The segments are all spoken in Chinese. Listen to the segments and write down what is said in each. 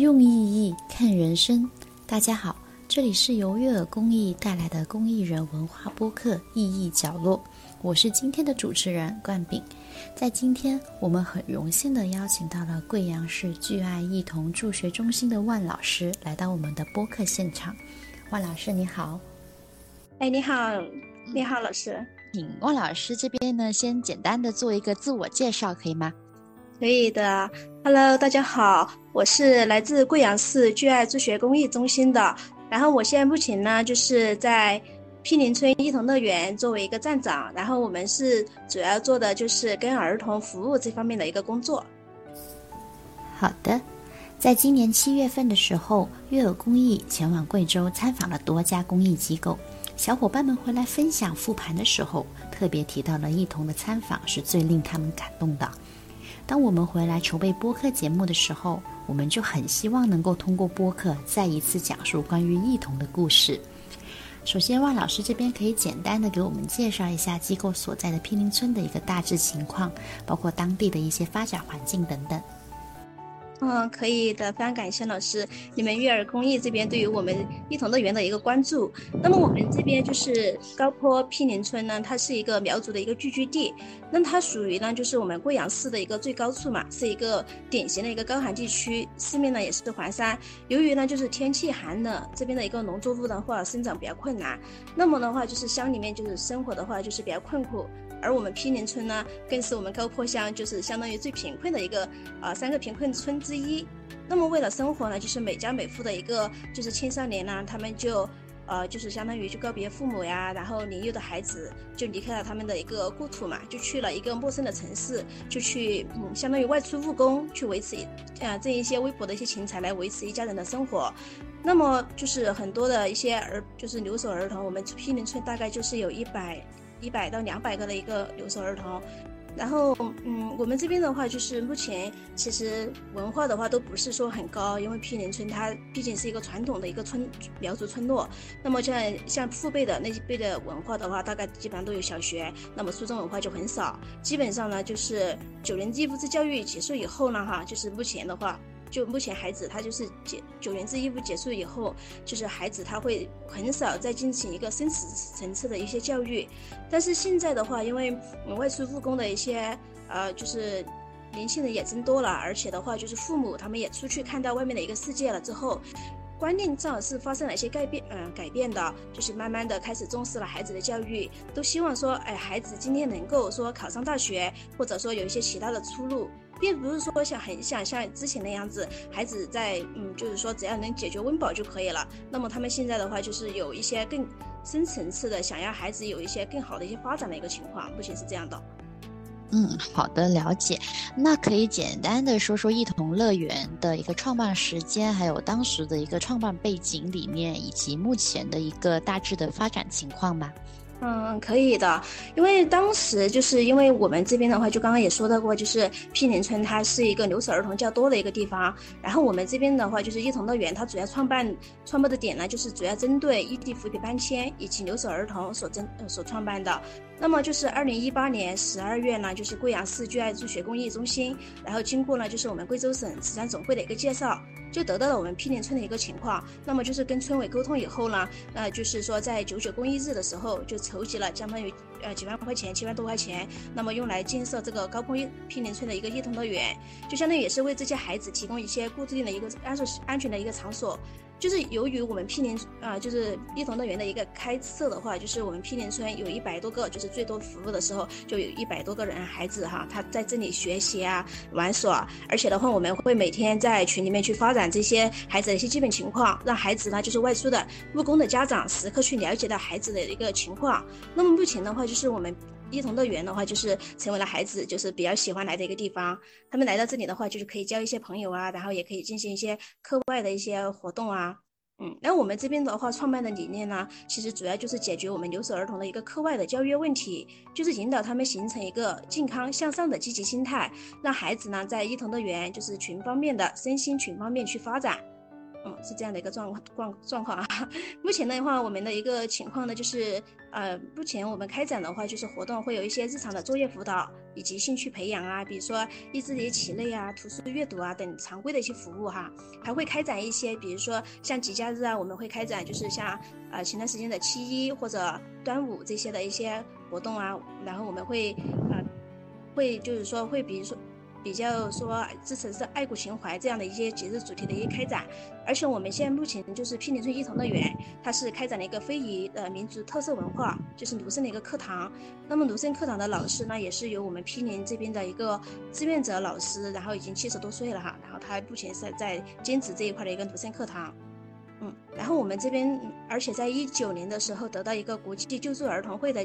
用意义看人生。大家好，这里是由悦耳公益带来的公益人文化播客《意义角落》，我是今天的主持人冠炳。在今天，我们很荣幸的邀请到了贵阳市聚爱一童助学中心的万老师来到我们的播客现场。万老师，你好。哎，你好，你好，老师。请万老师这边呢，先简单的做一个自我介绍，可以吗？可以的，Hello，大家好，我是来自贵阳市聚爱助学公益中心的，然后我现在目前呢就是在毗邻村一童乐园作为一个站长，然后我们是主要做的就是跟儿童服务这方面的一个工作。好的，在今年七月份的时候，悦耳公益前往贵州参访了多家公益机构，小伙伴们回来分享复盘的时候，特别提到了一童的参访是最令他们感动的。当我们回来筹备播客节目的时候，我们就很希望能够通过播客再一次讲述关于异同的故事。首先，万老师这边可以简单的给我们介绍一下机构所在的毗邻村的一个大致情况，包括当地的一些发展环境等等。嗯，可以的，非常感谢老师，你们悦耳公益这边对于我们一童乐园的一个关注。那么我们这边就是高坡毗邻村呢，它是一个苗族的一个聚居地，那它属于呢就是我们贵阳市的一个最高处嘛，是一个典型的一个高寒地区，四面呢也是环山。由于呢就是天气寒冷，这边的一个农作物的话生长比较困难，那么的话就是乡里面就是生活的话就是比较困苦。而我们毗邻村呢，更是我们高坡乡就是相当于最贫困的一个啊三个贫困村之一。那么为了生活呢，就是每家每户的一个就是青少年呢，他们就呃就是相当于就告别父母呀，然后年幼的孩子就离开了他们的一个故土嘛，就去了一个陌生的城市，就去嗯相当于外出务工，去维持啊挣一些微薄的一些钱财来维持一家人的生活。那么就是很多的一些儿就是留守儿童，我们毗邻村大概就是有一百。一百到两百个的一个留守儿童，然后嗯，我们这边的话就是目前其实文化的话都不是说很高，因为毗邻村它毕竟是一个传统的一个村苗族村落。那么像像父辈的那一辈的文化的话，大概基本上都有小学，那么初中文化就很少。基本上呢，就是九年义务制教育结束以后呢，哈，就是目前的话。就目前孩子他就是结九年制义务结束以后，就是孩子他会很少再进行一个生死层次的一些教育。但是现在的话，因为外出务工的一些呃，就是年轻人也增多了，而且的话就是父母他们也出去看到外面的一个世界了之后，观念上是发生了一些改变，嗯，改变的，就是慢慢的开始重视了孩子的教育，都希望说，哎，孩子今天能够说考上大学，或者说有一些其他的出路。并不是说像很想像之前那样子，孩子在嗯，就是说只要能解决温饱就可以了。那么他们现在的话，就是有一些更深层次的，想要孩子有一些更好的一些发展的一个情况，目前是这样的。嗯，好的，了解。那可以简单的说说一同乐园的一个创办时间，还有当时的一个创办背景里面，以及目前的一个大致的发展情况吗？嗯，可以的，因为当时就是因为我们这边的话，就刚刚也说到过，就是毗邻村它是一个留守儿童较多的一个地方。然后我们这边的话，就是一同乐园，它主要创办创办的点呢，就是主要针对异地扶贫搬迁以及留守儿童所针所创办的。那么就是二零一八年十二月呢，就是贵阳市聚爱助学公益中心，然后经过呢就是我们贵州省慈善总会的一个介绍，就得到了我们毗邻村的一个情况。那么就是跟村委沟通以后呢，那就是说在九九公益日的时候，就筹集了相当于呃几万块钱，七万多块钱，那么用来建设这个高坡毗邻村的一个一童乐园，就相当于也是为这些孩子提供一些固定的一个安设安全的一个场所。就是由于我们毗邻啊，就是一同乐园的一个开设的话，就是我们毗邻村有一百多个，就是最多服务的时候就有一百多个人孩子哈，他在这里学习啊、玩耍，而且的话，我们会每天在群里面去发展这些孩子的一些基本情况，让孩子呢就是外出的务工的家长时刻去了解到孩子的一个情况。那么目前的话，就是我们。一童乐园的话，就是成为了孩子就是比较喜欢来的一个地方。他们来到这里的话，就是可以交一些朋友啊，然后也可以进行一些课外的一些活动啊。嗯，那我们这边的话，创办的理念呢，其实主要就是解决我们留守儿童的一个课外的教育问题，就是引导他们形成一个健康向上的积极心态，让孩子呢在一童乐园就是全方面的身心全方面去发展。嗯，是这样的一个状状状况啊。目前的话，我们的一个情况呢，就是呃，目前我们开展的话，就是活动会有一些日常的作业辅导以及兴趣培养啊，比如说益智节棋类啊、图书阅读啊等常规的一些服务哈。还会开展一些，比如说像节假日啊，我们会开展就是像呃前段时间的七一或者端午这些的一些活动啊，然后我们会呃会就是说会比如说。比较说支持是爱国情怀这样的一些节日主题的一些开展，而且我们现在目前就是毗邻村艺童乐园，它是开展了一个非遗的民族特色文化，就是芦笙的一个课堂。那么芦笙课堂的老师呢，也是由我们毗邻这边的一个志愿者老师，然后已经七十多岁了哈，然后他目前是在兼职这一块的一个芦笙课堂。嗯，然后我们这边，而且在一九年的时候得到一个国际救助儿童会的。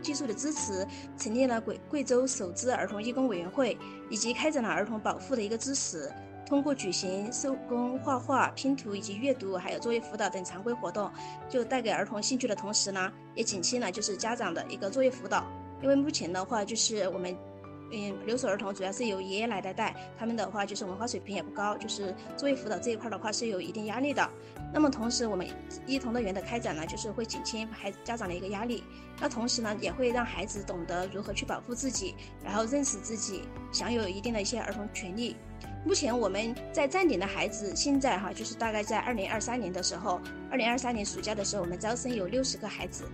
技术的支持，成立了贵贵州首支儿童义工委员会，以及开展了儿童保护的一个支持。通过举行手工画画、拼图以及阅读，还有作业辅导等常规活动，就带给儿童兴趣的同时呢，也减轻了就是家长的一个作业辅导。因为目前的话，就是我们。嗯，留守儿童主要是由爷爷奶奶带，他们的话就是文化水平也不高，就是作业辅导这一块的话是有一定压力的。那么同时，我们一童乐园的开展呢，就是会减轻孩家长的一个压力。那同时呢，也会让孩子懂得如何去保护自己，然后认识自己，享有一定的一些儿童权利。目前我们在站点的孩子，现在哈就是大概在二零二三年的时候，二零二三年暑假的时候，我们招生有六十个孩子。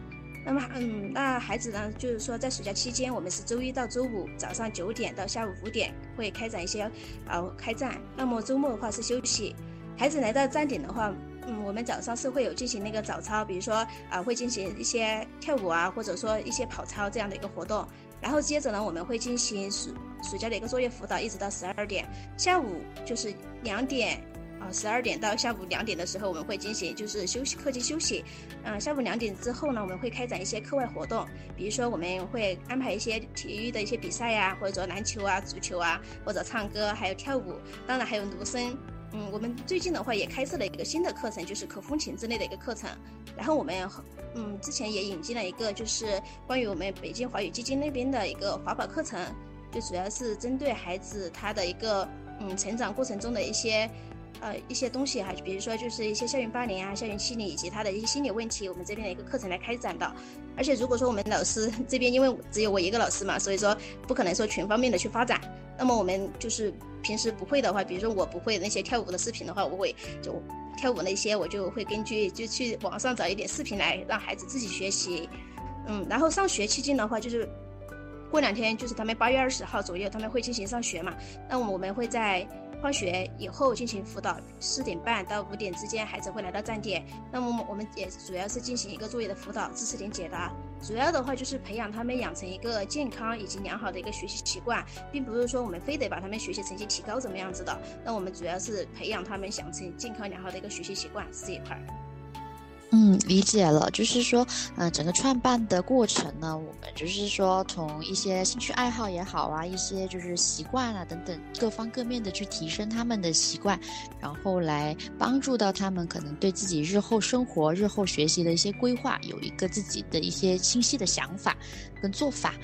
那么，嗯，那孩子呢？就是说，在暑假期间，我们是周一到周五早上九点到下午五点会开展一些，呃，开站。那么周末的话是休息。孩子来到站点的话，嗯，我们早上是会有进行那个早操，比如说啊，会进行一些跳舞啊，或者说一些跑操这样的一个活动。然后接着呢，我们会进行暑暑假的一个作业辅导，一直到十二点。下午就是两点。十二点到下午两点的时候，我们会进行就是休息课间休息。嗯，下午两点之后呢，我们会开展一些课外活动，比如说我们会安排一些体育的一些比赛呀，或者说篮球啊、足球啊，或者唱歌，还有跳舞，当然还有芦笙。嗯，我们最近的话也开设了一个新的课程，就是口风琴之类的一个课程。然后我们嗯之前也引进了一个就是关于我们北京华语基金那边的一个华宝课程，就主要是针对孩子他的一个嗯成长过程中的一些。呃，一些东西哈，比如说就是一些校园霸凌啊、校园欺凌以及他的一些心理问题，我们这边的一个课程来开展的。而且如果说我们老师这边，因为只有我一个老师嘛，所以说不可能说全方面的去发展。那么我们就是平时不会的话，比如说我不会那些跳舞的视频的话，我会就跳舞那些，我就会根据就去网上找一点视频来让孩子自己学习。嗯，然后上学期间的话，就是过两天就是他们八月二十号左右他们会进行上学嘛，那我们会在。放学以后进行辅导，四点半到五点之间，孩子会来到站点。那么我们也主要是进行一个作业的辅导、知识点解答。主要的话就是培养他们养成一个健康以及良好的一个学习习惯，并不是说我们非得把他们学习成绩提高怎么样子的。那我们主要是培养他们养成健康良好的一个学习习惯这一块。嗯，理解了，就是说，嗯，整个创办的过程呢，我们就是说，从一些兴趣爱好也好啊，一些就是习惯啊等等各方各面的去提升他们的习惯，然后来帮助到他们可能对自己日后生活、日后学习的一些规划有一个自己的一些清晰的想法跟做法。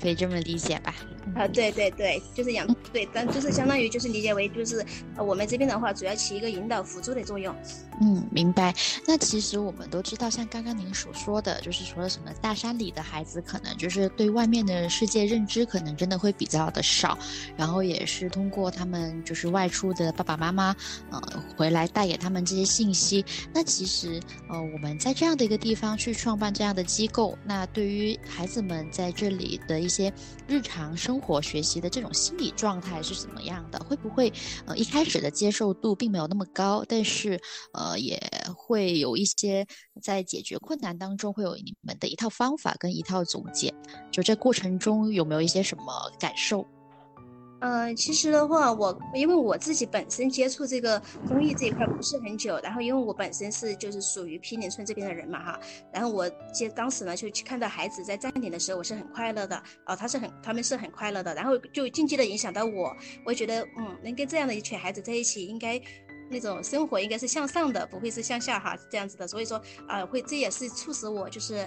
可以这么理解吧？啊，对对对，就是养对，但就是相当于就是理解为就是呃我们这边的话，主要起一个引导辅助的作用。嗯，明白。那其实我们都知道，像刚刚您所说的，就是除了什么大山里的孩子，可能就是对外面的世界认知可能真的会比较的少，然后也是通过他们就是外出的爸爸妈妈，呃，回来带给他们这些信息。那其实呃我们在这样的一个地方去创办这样的机构，那对于孩子们在这里的。一些日常生生活学习的这种心理状态是怎么样的？会不会呃一开始的接受度并没有那么高，但是呃也会有一些在解决困难当中会有你们的一套方法跟一套总结？就这过程中有没有一些什么感受？嗯，其实的话，我因为我自己本身接触这个公益这一块不是很久，然后因为我本身是就是属于毗邻村这边的人嘛哈，然后我接当时呢就去看到孩子在站点的时候，我是很快乐的哦，他是很他们是很快乐的，然后就间接的影响到我，我觉得嗯，能跟这样的一群孩子在一起，应该那种生活应该是向上的，不会是向下哈这样子的，所以说啊会这也是促使我就是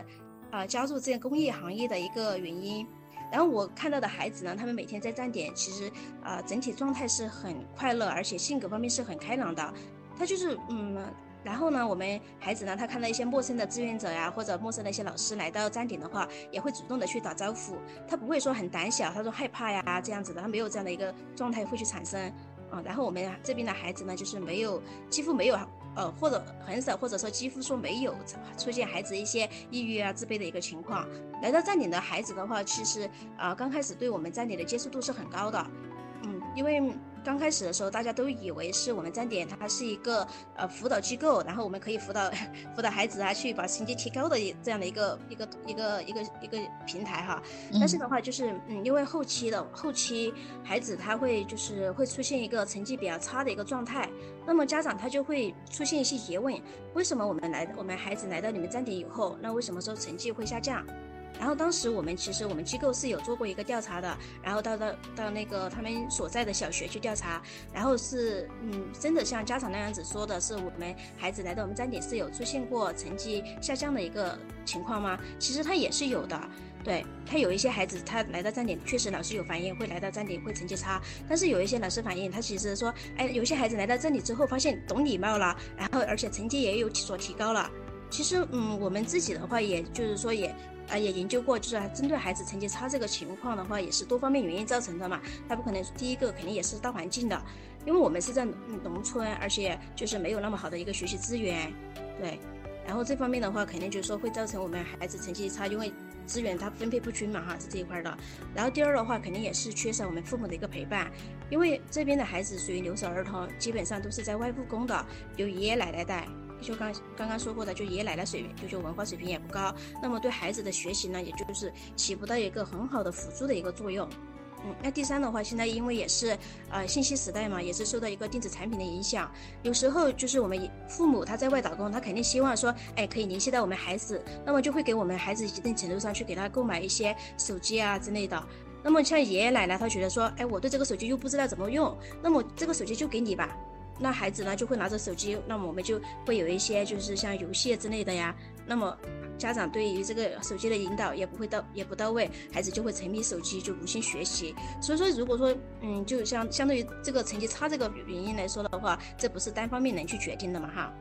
啊加入这个公益行业的一个原因。然后我看到的孩子呢，他们每天在站点，其实啊整体状态是很快乐，而且性格方面是很开朗的。他就是嗯。然后呢，我们孩子呢，他看到一些陌生的志愿者呀，或者陌生的一些老师来到站点的话，也会主动的去打招呼。他不会说很胆小，他说害怕呀这样子的，他没有这样的一个状态会去产生。啊，然后我们这边的孩子呢，就是没有，几乎没有，呃，或者很少，或者说几乎说没有出现孩子一些抑郁啊、自卑的一个情况。来到站点的孩子的话，其实啊，刚开始对我们站点的接受度是很高的。嗯，因为。刚开始的时候，大家都以为是我们站点，它是一个呃辅导机构，然后我们可以辅导 辅导孩子啊，去把成绩提高的这样的一个一个一个一个一个平台哈。但是的话，就是嗯，因为后期的后期孩子他会就是会出现一个成绩比较差的一个状态，那么家长他就会出现一些疑问：为什么我们来我们孩子来到你们站点以后，那为什么说成绩会下降？然后当时我们其实我们机构是有做过一个调查的，然后到到到那个他们所在的小学去调查，然后是嗯真的像家长那样子说的，是我们孩子来到我们站点是有出现过成绩下降的一个情况吗？其实他也是有的，对他有一些孩子他来到站点确实老师有反映会来到站点会成绩差，但是有一些老师反映他其实说，哎有些孩子来到这里之后发现懂礼貌了，然后而且成绩也有所提高了。其实嗯我们自己的话也就是说也。啊，也研究过，就是针对孩子成绩差这个情况的话，也是多方面原因造成的嘛。他不可能第一个肯定也是大环境的，因为我们是在农村，而且就是没有那么好的一个学习资源，对。然后这方面的话，肯定就是说会造成我们孩子成绩差，因为资源它分配不均嘛，哈，是这一块的。然后第二的话，肯定也是缺少我们父母的一个陪伴，因为这边的孩子属于留守儿童，基本上都是在外务工的，由爷爷奶奶带。就刚刚刚说过的，就爷爷奶奶水平，就就文化水平也不高，那么对孩子的学习呢，也就是起不到一个很好的辅助的一个作用。嗯，那第三的话，现在因为也是呃信息时代嘛，也是受到一个电子产品的影响，有时候就是我们父母他在外打工，他肯定希望说，哎，可以联系到我们孩子，那么就会给我们孩子一定程度上去给他购买一些手机啊之类的。那么像爷爷奶奶，他觉得说，哎，我对这个手机又不知道怎么用，那么这个手机就给你吧。那孩子呢就会拿着手机，那么我们就会有一些就是像游戏之类的呀。那么家长对于这个手机的引导也不会到也不到位，孩子就会沉迷手机，就无心学习。所以说，如果说嗯，就像相对于这个成绩差这个原因来说的话，这不是单方面能去决定的嘛哈，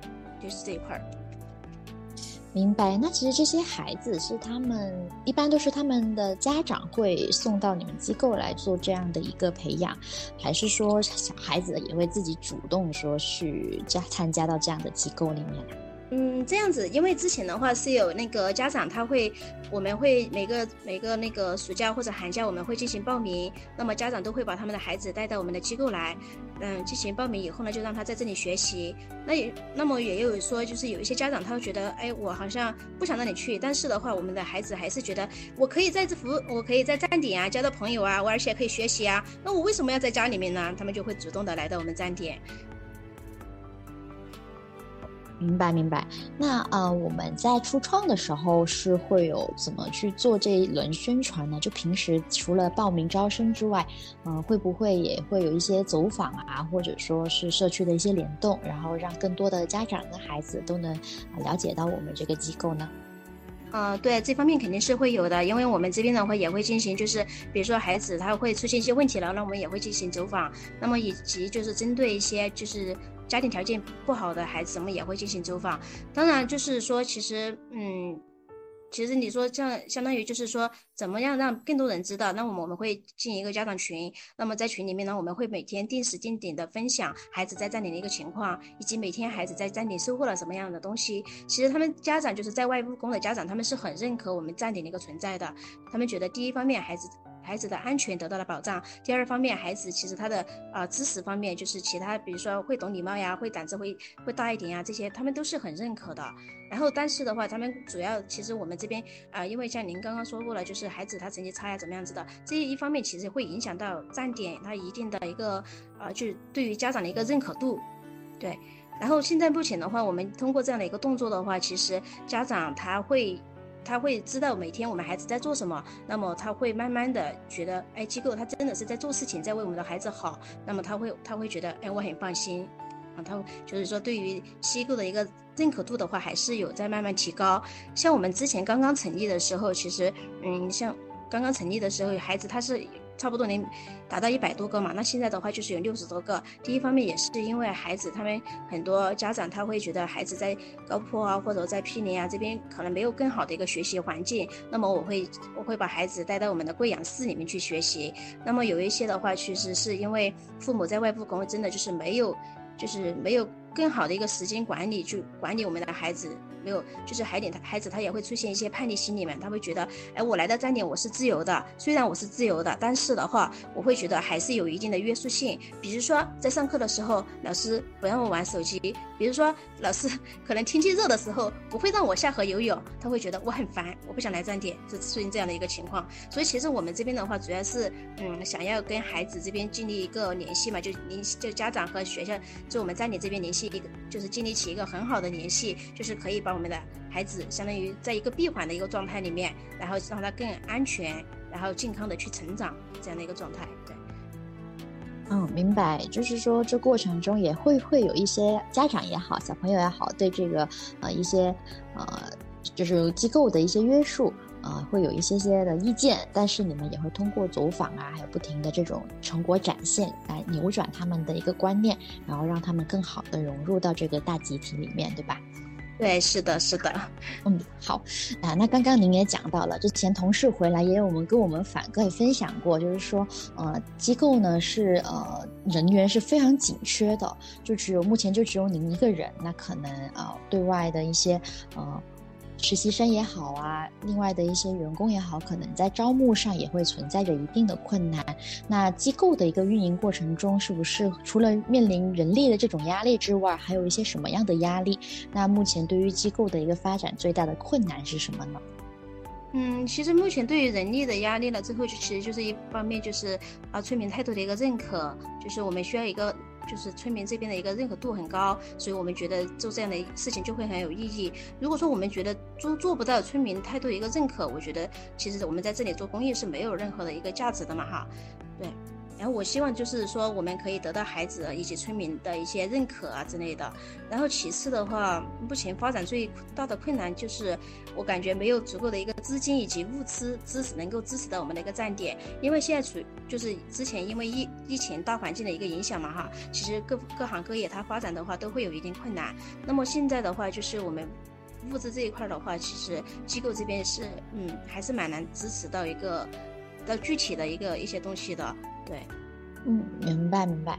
就是这一块儿。明白，那其实这些孩子是他们一般都是他们的家长会送到你们机构来做这样的一个培养，还是说小孩子也会自己主动说去加参加到这样的机构里面？嗯，这样子，因为之前的话是有那个家长他会，我们会每个每个那个暑假或者寒假我们会进行报名，那么家长都会把他们的孩子带到我们的机构来，嗯，进行报名以后呢，就让他在这里学习。那也那么也有说，就是有一些家长他会觉得，哎，我好像不想让你去，但是的话，我们的孩子还是觉得我可以在这服，我可以在站点啊交到朋友啊，我而且可以学习啊，那我为什么要在家里面呢？他们就会主动的来到我们站点。明白明白，那呃，我们在初创的时候是会有怎么去做这一轮宣传呢？就平时除了报名招生之外，嗯，会不会也会有一些走访啊，或者说是社区的一些联动，然后让更多的家长跟孩子都能了解到我们这个机构呢？嗯，对，这方面肯定是会有的，因为我们这边的话也会进行，就是比如说孩子他会出现一些问题了，那我们也会进行走访，那么以及就是针对一些就是。家庭条件不好的孩子，我们也会进行走访。当然，就是说，其实，嗯，其实你说像，相当于就是说，怎么样让更多人知道？那我们我们会进一个家长群。那么在群里面呢，我们会每天定时定点的分享孩子在站点的一个情况，以及每天孩子在站点收获了什么样的东西。其实他们家长就是在外务工的家长，他们是很认可我们站点的一个存在的。他们觉得第一方面，孩子。孩子的安全得到了保障。第二方面，孩子其实他的啊知识方面，就是其他，比如说会懂礼貌呀，会胆子会会大一点呀，这些他们都是很认可的。然后，但是的话，他们主要其实我们这边啊，因为像您刚刚说过了，就是孩子他成绩差呀，怎么样子的，这一方面其实会影响到站点他一定的一个啊，就对于家长的一个认可度。对。然后现在目前的话，我们通过这样的一个动作的话，其实家长他会。他会知道每天我们孩子在做什么，那么他会慢慢的觉得，哎，机构他真的是在做事情，在为我们的孩子好，那么他会他会觉得，哎，我很放心，啊，他就是说对于机构的一个认可度的话，还是有在慢慢提高。像我们之前刚刚成立的时候，其实，嗯，像刚刚成立的时候，孩子他是。差不多能达到一百多个嘛。那现在的话就是有六十多个。第一方面也是因为孩子他们很多家长他会觉得孩子在高坡啊或者在毗邻啊这边可能没有更好的一个学习环境，那么我会我会把孩子带到我们的贵阳市里面去学习。那么有一些的话，其实是因为父母在外务工，真的就是没有，就是没有。更好的一个时间管理，去管理我们的孩子，没有，就是孩点他孩子他也会出现一些叛逆心理嘛，他会觉得，哎，我来到站点我是自由的，虽然我是自由的，但是的话，我会觉得还是有一定的约束性。比如说在上课的时候，老师不让我玩手机；，比如说老师 可能天气热的时候不会让我下河游泳，他会觉得我很烦，我不想来站点，是出现这样的一个情况。所以其实我们这边的话，主要是嗯，想要跟孩子这边建立一个联系嘛，就联就家长和学校，就我们站点这边联系。一个就是建立起一个很好的联系，就是可以把我们的孩子相当于在一个闭环的一个状态里面，然后让他更安全，然后健康的去成长这样的一个状态。对，嗯，明白。就是说这过程中也会会有一些家长也好，小朋友也好，对这个呃一些呃就是机构的一些约束。啊，会有一些些的意见，但是你们也会通过走访啊，还有不停的这种成果展现，来扭转他们的一个观念，然后让他们更好的融入到这个大集体里面，对吧？对，是的，是的。嗯，好啊。那刚刚您也讲到了，之前同事回来也有我们跟我们反馈分享过，就是说，呃，机构呢是呃人员是非常紧缺的，就只有目前就只有您一个人，那可能啊对外的一些呃。实习生也好啊，另外的一些员工也好，可能在招募上也会存在着一定的困难。那机构的一个运营过程中，是不是除了面临人力的这种压力之外，还有一些什么样的压力？那目前对于机构的一个发展最大的困难是什么呢？嗯，其实目前对于人力的压力呢，最后就其实就是一方面就是啊村民态度的一个认可，就是我们需要一个。就是村民这边的一个认可度很高，所以我们觉得做这样的事情就会很有意义。如果说我们觉得做做不到村民态度一个认可，我觉得其实我们在这里做公益是没有任何的一个价值的嘛，哈，然后我希望就是说，我们可以得到孩子以及村民的一些认可啊之类的。然后其次的话，目前发展最大的困难就是，我感觉没有足够的一个资金以及物资支持能够支持到我们的一个站点。因为现在处就是之前因为疫疫情大环境的一个影响嘛哈，其实各各行各业它发展的话都会有一定困难。那么现在的话，就是我们物资这一块的话，其实机构这边是嗯还是蛮难支持到一个到具体的一个一些东西的。对，嗯，明白明白。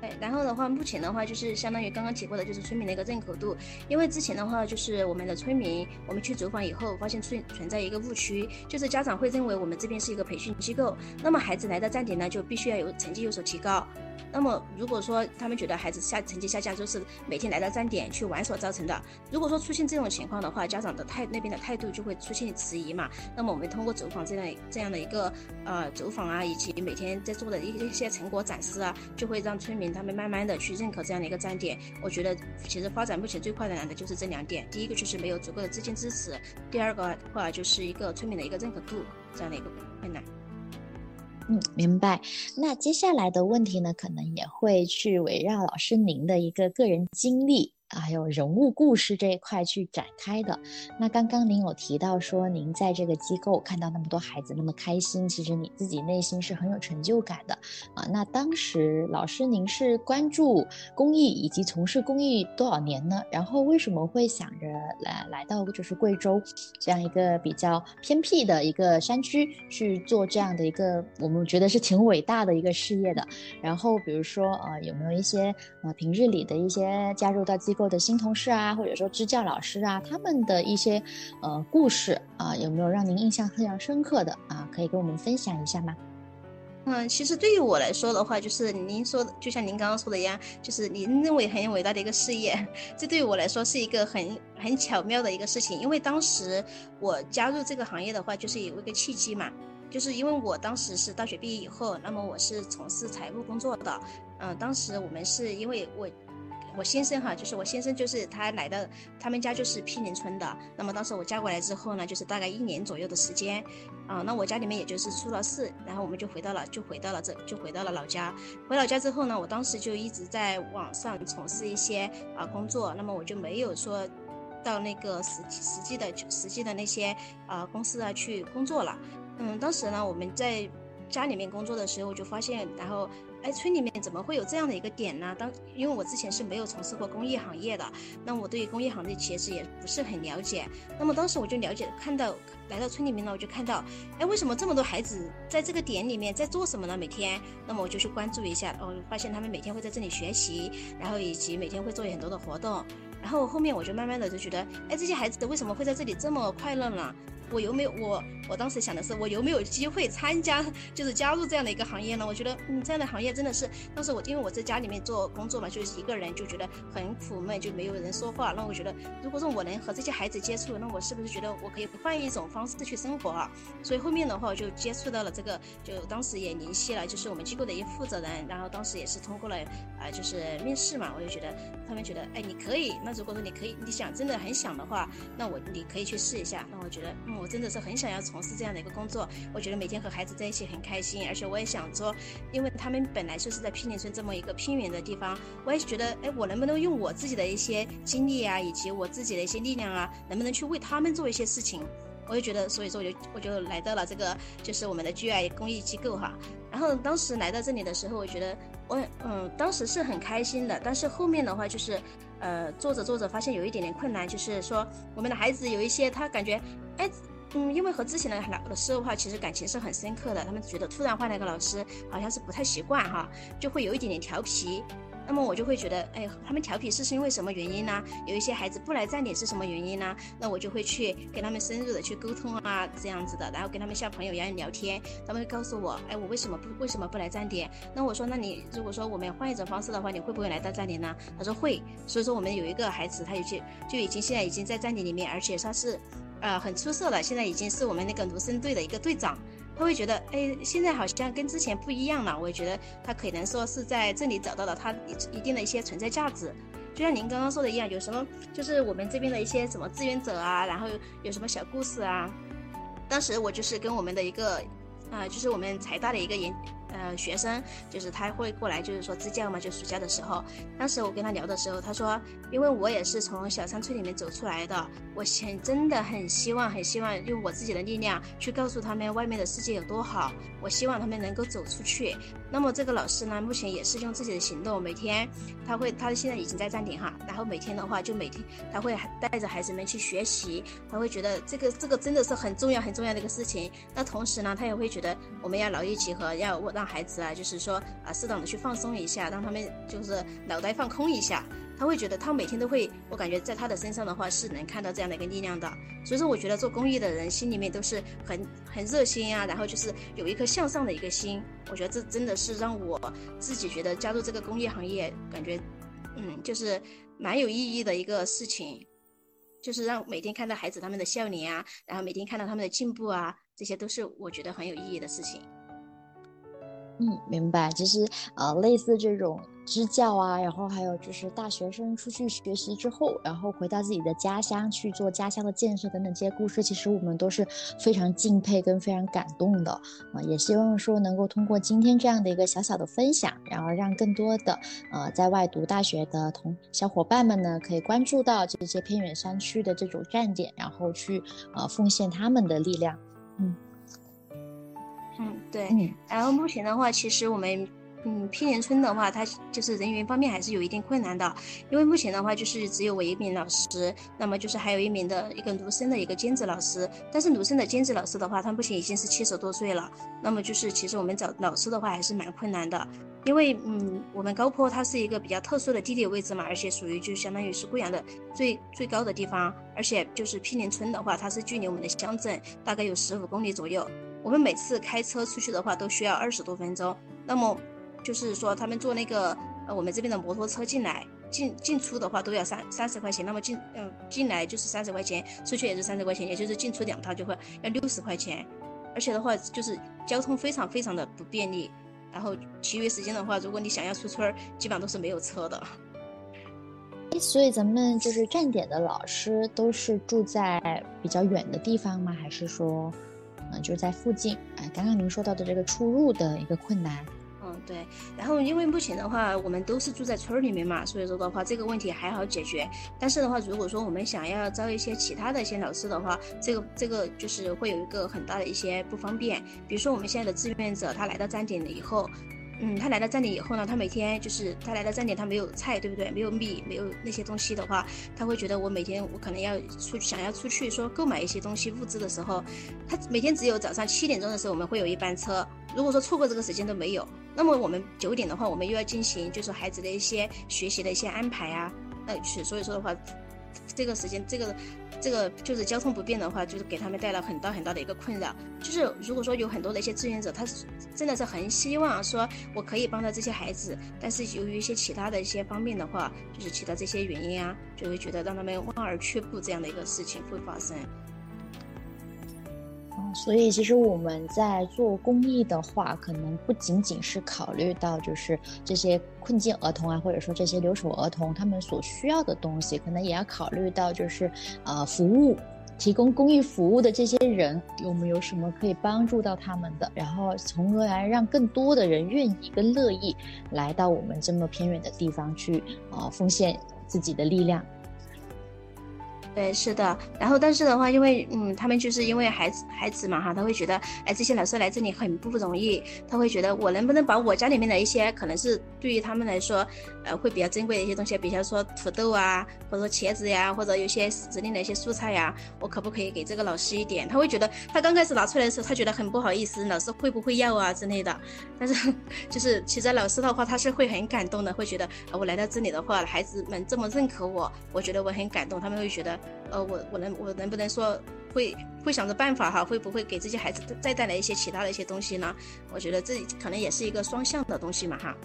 对，然后的话，目前的话就是相当于刚刚提过的，就是村民的一个认可度。因为之前的话，就是我们的村民，我们去走访以后，发现存存在一个误区，就是家长会认为我们这边是一个培训机构，那么孩子来到站点呢，就必须要有成绩有所提高。那么如果说他们觉得孩子下成绩下降，就是每天来到站点去玩所造成的。如果说出现这种情况的话，家长的态那边的态度就会出现迟疑嘛。那么我们通过走访这样这样的一个呃走访啊，以及每天在做的一些成果展示啊，就会让村民他们慢慢的去认可这样的一个站点。我觉得其实发展目前最快的难的就是这两点，第一个就是没有足够的资金支持，第二个话就是一个村民的一个认可度这样的一个困难。嗯，明白。那接下来的问题呢，可能也会去围绕老师您的一个个人经历。还有人物故事这一块去展开的。那刚刚您有提到说，您在这个机构看到那么多孩子那么开心，其实你自己内心是很有成就感的啊。那当时老师您是关注公益以及从事公益多少年呢？然后为什么会想着来来到就是贵州这样一个比较偏僻的一个山区去做这样的一个我们觉得是挺伟大的一个事业的？然后比如说呃有没有一些呃平日里的一些加入到机构？的新同事啊，或者说支教老师啊，他们的一些呃故事啊，有没有让您印象非常深刻的啊？可以跟我们分享一下吗？嗯，其实对于我来说的话，就是您说的，就像您刚刚说的一样，就是您认为很伟大的一个事业，这对于我来说是一个很很巧妙的一个事情。因为当时我加入这个行业的话，就是有一个契机嘛，就是因为我当时是大学毕业以后，那么我是从事财务工作的，嗯，当时我们是因为我。我先生哈，就是我先生，就是他来到，他们家就是毗邻村的。那么当时我嫁过来之后呢，就是大概一年左右的时间，啊，那我家里面也就是出了事，然后我们就回到了，就回到了这，就回到了老家。回老家之后呢，我当时就一直在网上从事一些啊工作，那么我就没有说到那个实实际的实际的那些啊公司啊去工作了。嗯，当时呢，我们在。家里面工作的时候，我就发现，然后。哎，村里面怎么会有这样的一个点呢？当因为我之前是没有从事过公益行业的，那我对于公益行业其实也不是很了解。那么当时我就了解，看到来到村里面呢，我就看到，哎，为什么这么多孩子在这个点里面在做什么呢？每天，那么我就去关注一下，哦，发现他们每天会在这里学习，然后以及每天会做很多的活动。然后后面我就慢慢的就觉得，哎，这些孩子为什么会在这里这么快乐呢？我有没有我我当时想的是，我有没有机会参加，就是加入这样的一个行业呢？我觉得，嗯，这样的行业真的是，当时我因为我在家里面做工作嘛，就是一个人就觉得很苦闷，就没有人说话。那我觉得，如果说我能和这些孩子接触，那我是不是觉得我可以换一种方式去生活？啊？所以后面的话，我就接触到了这个，就当时也联系了，就是我们机构的一个负责人，然后当时也是通过了啊，就是面试嘛，我就觉得他们觉得，哎，你可以。那如果说你可以，你想真的很想的话，那我你可以去试一下。那我觉得，嗯。我真的是很想要从事这样的一个工作，我觉得每天和孩子在一起很开心，而且我也想说，因为他们本来就是在平林村这么一个偏远的地方，我也觉得，哎，我能不能用我自己的一些经历啊，以及我自己的一些力量啊，能不能去为他们做一些事情？我就觉得，所以说我就我就来到了这个就是我们的 G I 公益机构哈。然后当时来到这里的时候，我觉得我嗯，当时是很开心的，但是后面的话就是，呃，做着做着发现有一点点困难，就是说我们的孩子有一些他感觉，哎。嗯，因为和之前的老老师的话，其实感情是很深刻的。他们觉得突然换了一个老师，好像是不太习惯哈，就会有一点点调皮。那么我就会觉得，哎，他们调皮是是因为什么原因呢？有一些孩子不来站点是什么原因呢？那我就会去跟他们深入的去沟通啊，这样子的，然后跟他们像朋友一样聊天。他们会告诉我，哎，我为什么不为什么不来站点？那我说，那你如果说我们换一种方式的话，你会不会来到站点呢？他说会。所以说我们有一个孩子，他已经就已经现在已经在站点里面，而且他是。呃，很出色了，现在已经是我们那个卢森队的一个队长。他会觉得，哎，现在好像跟之前不一样了。我也觉得他可能说是在这里找到了他一一定的一些存在价值。就像您刚刚说的一样，有什么就是我们这边的一些什么志愿者啊，然后有什么小故事啊。当时我就是跟我们的一个，啊，就是我们财大的一个研。呃，学生就是他会过来，就是说支教嘛，就暑假的时候。当时我跟他聊的时候，他说，因为我也是从小山村里面走出来的，我很真的很希望，很希望用我自己的力量去告诉他们外面的世界有多好。我希望他们能够走出去。那么这个老师呢，目前也是用自己的行动，每天他会，他现在已经在站点哈，然后每天的话就每天他会带着孩子们去学习，他会觉得这个这个真的是很重要很重要的一个事情。那同时呢，他也会觉得我们要劳逸结合，要让。让孩子啊，就是说啊，适当的去放松一下，让他们就是脑袋放空一下，他会觉得他每天都会，我感觉在他的身上的话是能看到这样的一个力量的。所以说，我觉得做公益的人心里面都是很很热心啊，然后就是有一颗向上的一个心。我觉得这真的是让我自己觉得加入这个公益行业，感觉嗯，就是蛮有意义的一个事情，就是让每天看到孩子他们的笑脸啊，然后每天看到他们的进步啊，这些都是我觉得很有意义的事情。嗯，明白。其实，呃，类似这种支教啊，然后还有就是大学生出去学习之后，然后回到自己的家乡去做家乡的建设等等这些故事，其实我们都是非常敬佩跟非常感动的啊。也希望说能够通过今天这样的一个小小的分享，然后让更多的呃在外读大学的同小伙伴们呢，可以关注到这些偏远山区的这种站点，然后去呃奉献他们的力量。嗯。嗯，对，然后目前的话，其实我们，嗯，偏年村的话，它就是人员方面还是有一定困难的，因为目前的话就是只有我一名老师，那么就是还有一名的一个卢森的一个兼职老师，但是卢森的兼职老师的话，他目前已经是七十多岁了，那么就是其实我们找老师的话还是蛮困难的，因为嗯，我们高坡它是一个比较特殊的地理位置嘛，而且属于就相当于是贵阳的最最高的地方，而且就是偏年村的话，它是距离我们的乡镇大概有十五公里左右。我们每次开车出去的话，都需要二十多分钟。那么，就是说他们坐那个呃我们这边的摩托车进来，进进出的话都要三三十块钱。那么进嗯进来就是三十块钱，出去也是三十块钱，也就是进出两趟就会要六十块钱。而且的话就是交通非常非常的不便利。然后其余时间的话，如果你想要出村儿，基本上都是没有车的。所以咱们就是站点的老师都是住在比较远的地方吗？还是说？嗯，就是在附近。哎，刚刚您说到的这个出入的一个困难。嗯，对。然后因为目前的话，我们都是住在村儿里面嘛，所以说的话，这个问题还好解决。但是的话，如果说我们想要招一些其他的一些老师的话，这个这个就是会有一个很大的一些不方便。比如说我们现在的志愿者，他来到站点了以后。嗯，他来到站点以后呢，他每天就是他来到站点，他没有菜，对不对？没有米，没有那些东西的话，他会觉得我每天我可能要出想要出去说购买一些东西物资的时候，他每天只有早上七点钟的时候我们会有一班车，如果说错过这个时间都没有，那么我们九点的话，我们又要进行就是孩子的一些学习的一些安排啊，呃，是所以说的话，这个时间这个。这个就是交通不便的话，就是给他们带来很大很大的一个困扰。就是如果说有很多的一些志愿者，他真的是很希望说我可以帮到这些孩子，但是由于一些其他的一些方面的话，就是其他这些原因啊，就会觉得让他们望而却步这样的一个事情会发生。所以，其实我们在做公益的话，可能不仅仅是考虑到就是这些困境儿童啊，或者说这些留守儿童他们所需要的东西，可能也要考虑到就是呃服务提供公益服务的这些人，我们有什么可以帮助到他们的，然后从而来让更多的人愿意跟乐意来到我们这么偏远的地方去啊奉献自己的力量。对，是的，然后但是的话，因为嗯，他们就是因为孩子孩子嘛哈，他会觉得哎，这些老师来这里很不容易，他会觉得我能不能把我家里面的一些可能是对于他们来说，呃，会比较珍贵的一些东西，比如说土豆啊，或者说茄子呀，或者有些指定的一些蔬菜呀，我可不可以给这个老师一点？他会觉得他刚开始拿出来的时候，他觉得很不好意思，老师会不会要啊之类的。但是就是其实老师的话，他是会很感动的，会觉得我来到这里的话，孩子们这么认可我，我觉得我很感动，他们会觉得。呃，我我能我能不能说会会想着办法哈，会不会给这些孩子再带来一些其他的一些东西呢？我觉得这可能也是一个双向的东西嘛哈。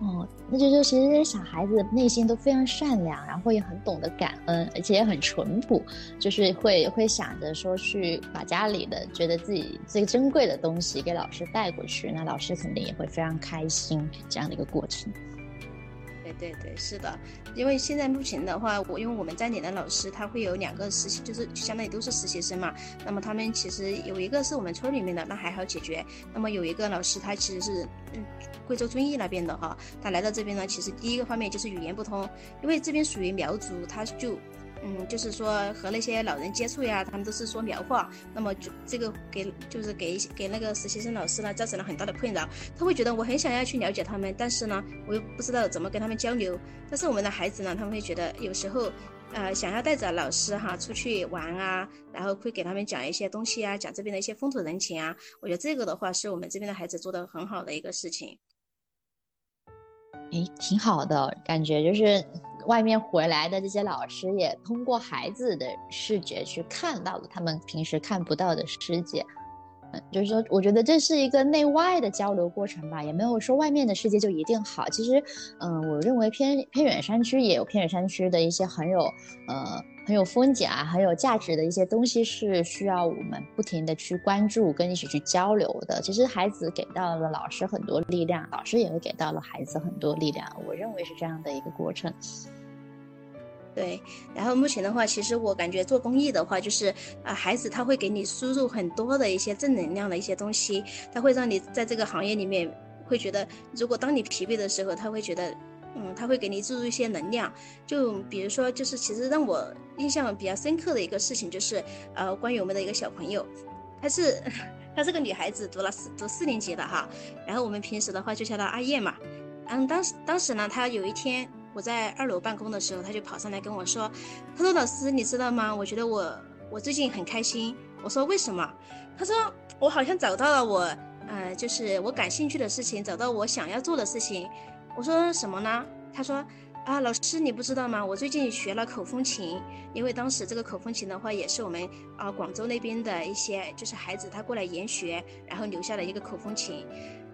哦，那就是其实小孩子内心都非常善良，然后也很懂得感恩，而且也很淳朴，就是会会想着说去把家里的觉得自己最珍贵的东西给老师带过去，那老师肯定也会非常开心这样的一个过程。对对是的，因为现在目前的话，我因为我们站点的老师他会有两个实习，就是相当于都是实习生嘛。那么他们其实有一个是我们村里面的，那还好解决。那么有一个老师他其实是嗯贵州遵义那边的哈，他来到这边呢，其实第一个方面就是语言不通，因为这边属于苗族，他就。嗯，就是说和那些老人接触呀，他们都是说苗话，那么就这个给就是给给那个实习生老师呢造成了很大的困扰。他会觉得我很想要去了解他们，但是呢，我又不知道怎么跟他们交流。但是我们的孩子呢，他们会觉得有时候，呃，想要带着老师哈出去玩啊，然后会给他们讲一些东西啊，讲这边的一些风土人情啊。我觉得这个的话是我们这边的孩子做的很好的一个事情。哎，挺好的感觉，就是。外面回来的这些老师也通过孩子的视觉去看到了他们平时看不到的世界，就是说，我觉得这是一个内外的交流过程吧，也没有说外面的世界就一定好。其实，嗯，我认为偏偏远山区也有偏远山区的一些很有，呃。很有风景啊，很有价值的一些东西是需要我们不停的去关注跟一起去交流的。其实孩子给到了老师很多力量，老师也会给到了孩子很多力量。我认为是这样的一个过程。对，然后目前的话，其实我感觉做公益的话，就是啊，孩子他会给你输入很多的一些正能量的一些东西，他会让你在这个行业里面会觉得，如果当你疲惫的时候，他会觉得。嗯，他会给你注入一些能量，就比如说，就是其实让我印象比较深刻的一个事情，就是呃，关于我们的一个小朋友，她是她是个女孩子，读了四读四年级的哈，然后我们平时的话就叫她阿燕嘛，嗯，当时当时呢，她有一天我在二楼办公的时候，他就跑上来跟我说，他说老师你知道吗？我觉得我我最近很开心。我说为什么？他说我好像找到了我呃，就是我感兴趣的事情，找到我想要做的事情。我说什么呢？他说啊，老师你不知道吗？我最近学了口风琴，因为当时这个口风琴的话，也是我们啊广州那边的一些就是孩子他过来研学，然后留下了一个口风琴。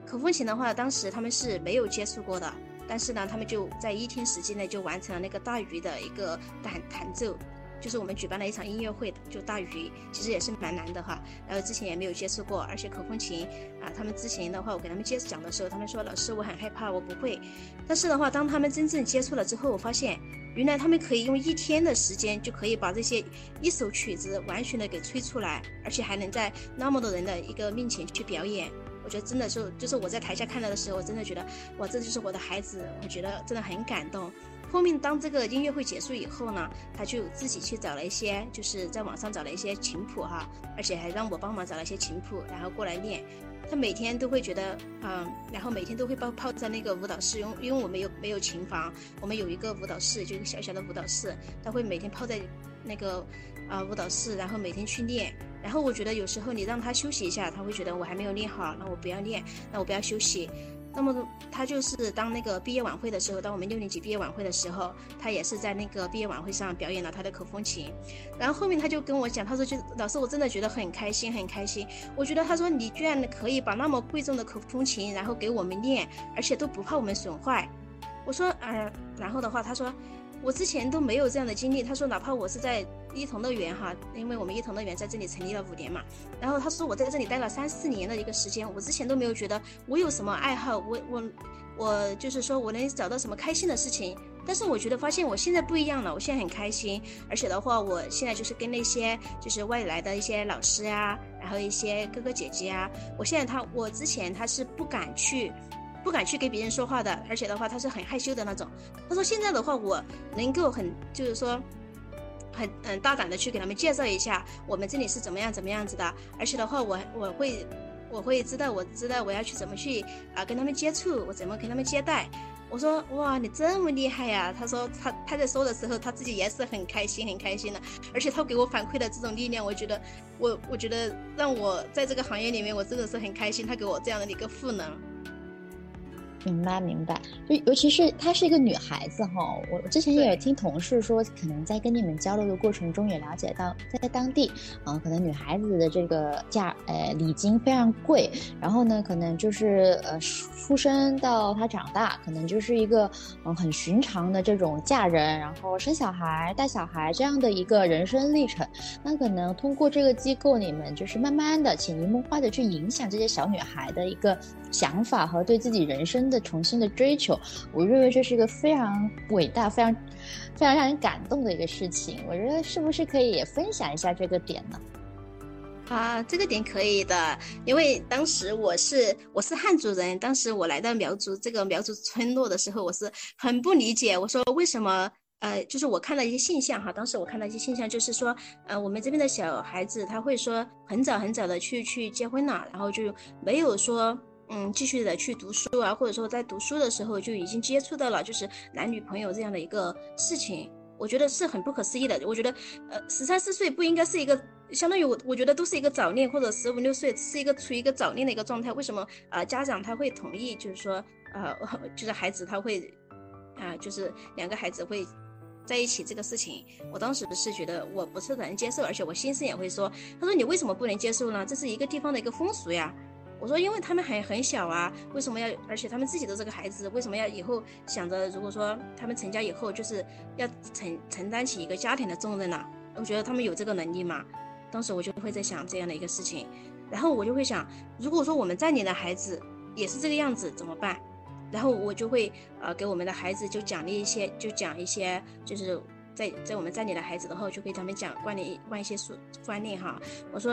口风琴的话，当时他们是没有接触过的，但是呢，他们就在一天时间内就完成了那个大鱼的一个弹弹奏。就是我们举办了一场音乐会，就大鱼，其实也是蛮难的哈。然后之前也没有接触过，而且口风琴啊，他们之前的话，我给他们介绍讲的时候，他们说老师我很害怕，我不会。但是的话，当他们真正接触了之后，我发现原来他们可以用一天的时间就可以把这些一首曲子完全的给吹出来，而且还能在那么多人的一个面前去表演。我觉得真的就就是我在台下看到的时候，我真的觉得哇，这就是我的孩子，我觉得真的很感动。后面当这个音乐会结束以后呢，他就自己去找了一些，就是在网上找了一些琴谱哈，而且还让我帮忙找了一些琴谱，然后过来练。他每天都会觉得，嗯，然后每天都会泡泡在那个舞蹈室，因因为我们有没有琴房，我们有一个舞蹈室，就一个小小的舞蹈室，他会每天泡在那个啊舞蹈室，然后每天去练。然后我觉得有时候你让他休息一下，他会觉得我还没有练好，那我不要练，那我不要休息。那么他就是当那个毕业晚会的时候，当我们六年级毕业晚会的时候，他也是在那个毕业晚会上表演了他的口风琴。然后后面他就跟我讲，他说就老师，我真的觉得很开心，很开心。我觉得他说你居然可以把那么贵重的口风琴，然后给我们练，而且都不怕我们损坏。我说，呃，然后的话，他说。我之前都没有这样的经历。他说，哪怕我是在一同乐园哈，因为我们一同乐园在这里成立了五年嘛。然后他说，我在这里待了三四年的一个时间，我之前都没有觉得我有什么爱好，我我我就是说我能找到什么开心的事情。但是我觉得发现我现在不一样了，我现在很开心，而且的话，我现在就是跟那些就是外来的一些老师呀，然后一些哥哥姐姐啊，我现在他我之前他是不敢去。不敢去跟别人说话的，而且的话他是很害羞的那种。他说现在的话我能够很就是说，很嗯大胆的去给他们介绍一下我们这里是怎么样怎么样子的，而且的话我我会我会知道我知道我要去怎么去啊跟他们接触，我怎么跟他们接待。我说哇你这么厉害呀！他说他他在说的时候他自己也是很开心很开心的，而且他给我反馈的这种力量，我觉得我我觉得让我在这个行业里面我真的是很开心，他给我这样的一个赋能。明白明白，就尤其是她是一个女孩子哈，我之前也有听同事说，可能在跟你们交流的过程中也了解到，在当地啊，可能女孩子的这个价，呃，礼金非常贵，然后呢，可能就是呃，出生到她长大，可能就是一个嗯很寻常的这种嫁人，然后生小孩、带小孩这样的一个人生历程。那可能通过这个机构，你们就是慢慢的潜移默化的去影响这些小女孩的一个想法和对自己人生。的重新的追求，我认为这是一个非常伟大、非常非常让人感动的一个事情。我觉得是不是可以也分享一下这个点呢？啊，这个点可以的，因为当时我是我是汉族人，当时我来到苗族这个苗族村落的时候，我是很不理解，我说为什么呃，就是我看到一些现象哈，当时我看到一些现象，就是说呃，我们这边的小孩子他会说很早很早的去去结婚了，然后就没有说。嗯，继续的去读书啊，或者说在读书的时候就已经接触到了就是男女朋友这样的一个事情，我觉得是很不可思议的。我觉得，呃，十三四岁不应该是一个相当于我，我觉得都是一个早恋，或者十五六岁是一个处于一个早恋的一个状态。为什么呃家长他会同意，就是说呃 就是孩子他会啊就是两个孩子会在一起这个事情，我当时是觉得我不是能接受，而且我先生也会说，他说你为什么不能接受呢？这是一个地方的一个风俗呀。我说，因为他们还很小啊，为什么要？而且他们自己的这个孩子，为什么要以后想着，如果说他们成家以后，就是要承承担起一个家庭的重任呢？我觉得他们有这个能力吗？当时我就会在想这样的一个事情，然后我就会想，如果说我们在领的孩子也是这个样子怎么办？然后我就会呃给我们的孩子就奖励一些，就讲一些就是。在在我们在里的孩子的话，就给他们讲观念，关一些书观念哈。我说，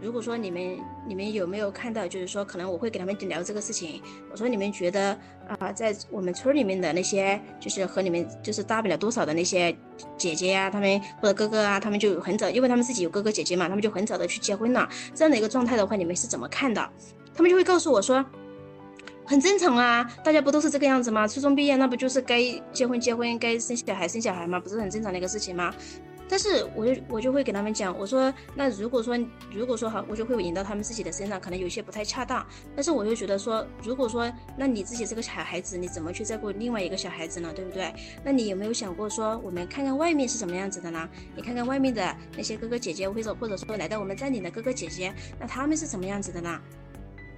如果说你们你们有没有看到，就是说可能我会给他们聊这个事情。我说你们觉得啊，在我们村里面的那些，就是和你们就是大不了多少的那些姐姐呀，他们或者哥哥啊，他们就很早，因为他们自己有哥哥姐姐嘛，他们就很早的去结婚了。这样的一个状态的话，你们是怎么看的？他们就会告诉我说。很正常啊，大家不都是这个样子吗？初中毕业那不就是该结婚结婚，该生小孩生小孩吗？不是很正常的一个事情吗？但是我就我就会给他们讲，我说那如果说如果说好，我就会引到他们自己的身上，可能有些不太恰当。但是我就觉得说，如果说那你自己这个小孩子，你怎么去照顾另外一个小孩子呢？对不对？那你有没有想过说，我们看看外面是什么样子的呢？你看看外面的那些哥哥姐姐，或者或者说来到我们站点的哥哥姐姐，那他们是什么样子的呢？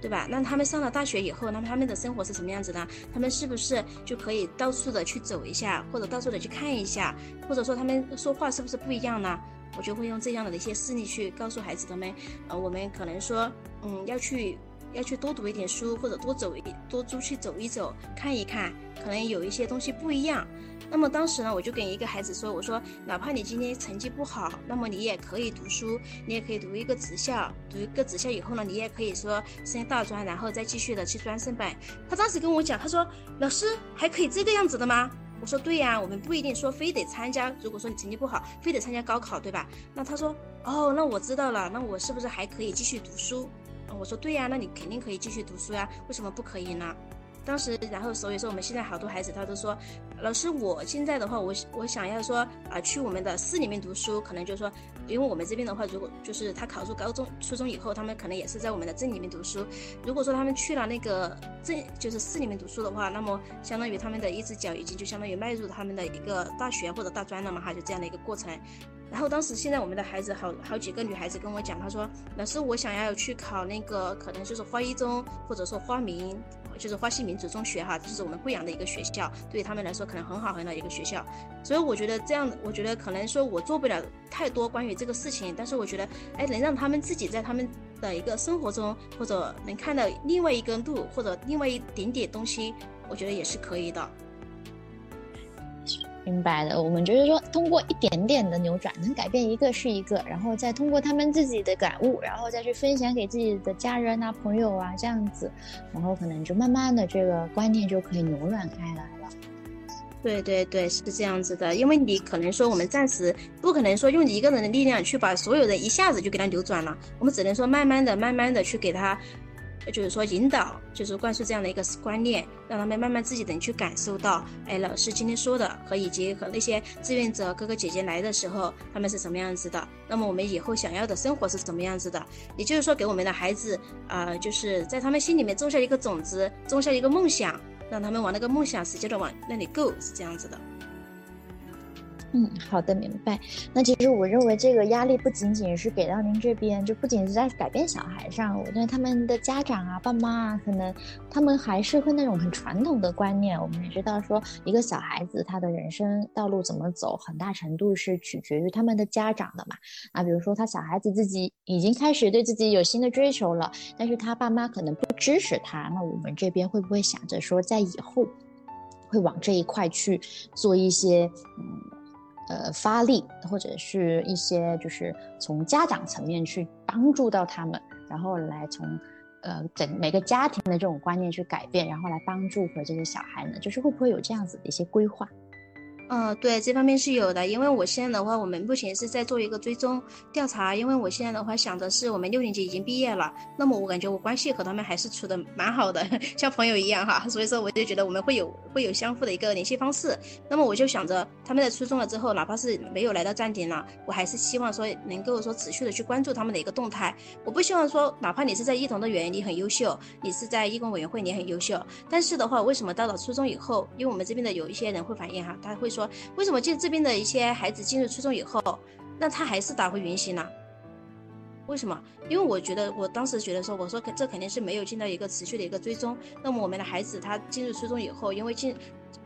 对吧？那他们上了大学以后，那么他们的生活是什么样子呢？他们是不是就可以到处的去走一下，或者到处的去看一下，或者说他们说话是不是不一样呢？我就会用这样的一些事例去告诉孩子他们，呃，我们可能说，嗯，要去要去多读一点书，或者多走一多出去走一走，看一看，可能有一些东西不一样。那么当时呢，我就跟一个孩子说，我说哪怕你今天成绩不好，那么你也可以读书，你也可以读一个职校，读一个职校以后呢，你也可以说升大专，然后再继续的去专升本。他当时跟我讲，他说老师还可以这个样子的吗？我说对呀，我们不一定说非得参加。如果说你成绩不好，非得参加高考，对吧？那他说，哦，那我知道了。那我是不是还可以继续读书？我说对呀，那你肯定可以继续读书呀，为什么不可以呢？当时，然后所以说我们现在好多孩子他都说，老师，我现在的话，我我想要说啊，去我们的市里面读书，可能就是说，因为我们这边的话，如果就是他考入高中、初中以后，他们可能也是在我们的镇里面读书。如果说他们去了那个镇，就是市里面读书的话，那么相当于他们的一只脚已经就相当于迈入他们的一个大学或者大专了嘛，哈，就这样的一个过程。然后当时现在我们的孩子好好几个女孩子跟我讲，她说，老师，我想要去考那个，可能就是花一中，或者说花明。就是花溪民族中学哈，就是我们贵阳的一个学校，对他们来说可能很好很好一个学校。所以我觉得这样，我觉得可能说我做不了太多关于这个事情，但是我觉得，哎，能让他们自己在他们的一个生活中，或者能看到另外一个路，或者另外一点点东西，我觉得也是可以的。明白的，我们就是说，通过一点点的扭转，能改变一个是一个，然后再通过他们自己的感悟，然后再去分享给自己的家人啊、朋友啊这样子，然后可能就慢慢的这个观念就可以扭转开来了。对对对，是这样子的，因为你可能说我们暂时不可能说用一个人的力量去把所有人一下子就给他扭转了，我们只能说慢慢的、慢慢的去给他。就是说引导，就是灌输这样的一个观念，让他们慢慢自己能去感受到，哎，老师今天说的和以及和那些志愿者哥哥姐姐来的时候，他们是什么样子的？那么我们以后想要的生活是什么样子的？也就是说，给我们的孩子，啊，就是在他们心里面种下一个种子，种下一个梦想，让他们往那个梦想使劲的往那里 go，是这样子的。嗯，好的，明白。那其实我认为这个压力不仅仅是给到您这边，就不仅是在改变小孩上，我觉得他们的家长啊、爸妈啊，可能他们还是会那种很传统的观念。我们也知道说，一个小孩子他的人生道路怎么走，很大程度是取决于他们的家长的嘛。啊，比如说他小孩子自己已经开始对自己有新的追求了，但是他爸妈可能不支持他，那我们这边会不会想着说，在以后会往这一块去做一些嗯？呃，发力或者是一些，就是从家长层面去帮助到他们，然后来从，呃，整每个家庭的这种观念去改变，然后来帮助和这些小孩呢，就是会不会有这样子的一些规划？嗯，对，这方面是有的，因为我现在的话，我们目前是在做一个追踪调查，因为我现在的话想的是，我们六年级已经毕业了，那么我感觉我关系和他们还是处的蛮好的，像朋友一样哈，所以说我就觉得我们会有会有相互的一个联系方式，那么我就想着他们在初中了之后，哪怕是没有来到站点了，我还是希望说能够说持续的去关注他们的一个动态，我不希望说哪怕你是在一同的园你很优秀，你是在义工委员会你很优秀，但是的话，为什么到了初中以后，因为我们这边的有一些人会反映哈，他会说。为什么进这边的一些孩子进入初中以后，那他还是打回原形呢？为什么？因为我觉得我当时觉得说，我说这肯定是没有进到一个持续的一个追踪。那么我们的孩子他进入初中以后，因为进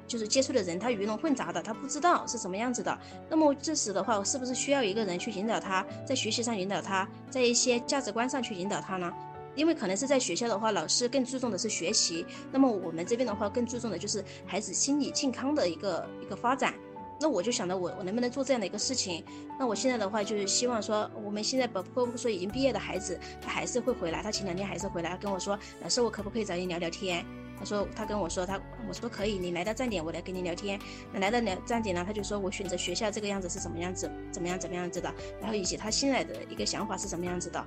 就是接触的人他鱼龙混杂的，他不知道是什么样子的。那么这时的话，是不是需要一个人去引导他，在学习上引导他，在一些价值观上去引导他呢？因为可能是在学校的话，老师更注重的是学习，那么我们这边的话更注重的就是孩子心理健康的一个一个发展。那我就想到我我能不能做这样的一个事情？那我现在的话就是希望说，我们现在包括说已经毕业的孩子，他还是会回来，他前两天还是回来跟我说，老师我可不可以找你聊聊天？他说他跟我说他我说可以，你来到站点我来跟你聊天。那来到聊站点呢，他就说我选择学校这个样子是什么样子，怎么样怎么样子的，然后以及他现在的一个想法是什么样子的。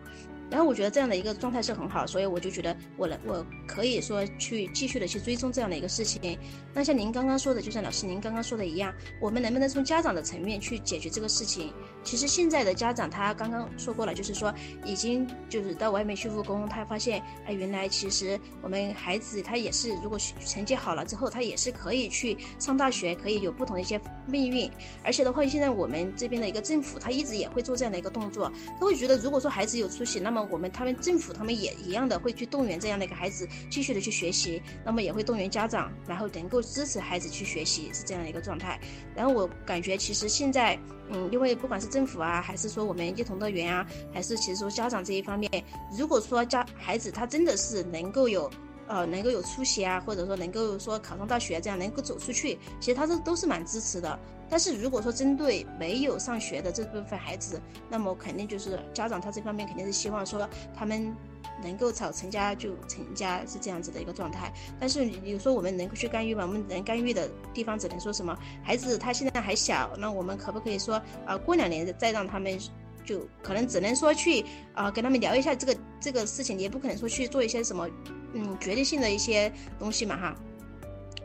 然后我觉得这样的一个状态是很好，所以我就觉得我能我可以说去继续的去追踪这样的一个事情。那像您刚刚说的，就像老师您刚刚说的一样，我们能不能从家长的层面去解决这个事情？其实现在的家长他刚刚说过了，就是说已经就是到外面去务工，他发现哎原来其实我们孩子他也是如果成绩好了之后，他也是可以去上大学，可以有不同的一些命运。而且的话，现在我们这边的一个政府他一直也会做这样的一个动作，他会觉得如果说孩子有出息，那么我们他们政府他们也一样的会去动员这样的一个孩子继续的去学习，那么也会动员家长，然后能够支持孩子去学习是这样的一个状态。然后我感觉其实现在，嗯，因为不管是政府啊，还是说我们一同乐园啊，还是其实说家长这一方面，如果说家孩子他真的是能够有。呃能够有出息啊，或者说能够说考上大学这样能够走出去，其实他都都是蛮支持的。但是如果说针对没有上学的这部分孩子，那么肯定就是家长他这方面肯定是希望说他们能够早成家就成家是这样子的一个状态。但是有时候我们能够去干预吗？我们能干预的地方只能说什么？孩子他现在还小，那我们可不可以说啊，过两年再让他们？就可能只能说去啊跟他们聊一下这个这个事情，也不可能说去做一些什么嗯决定性的一些东西嘛哈。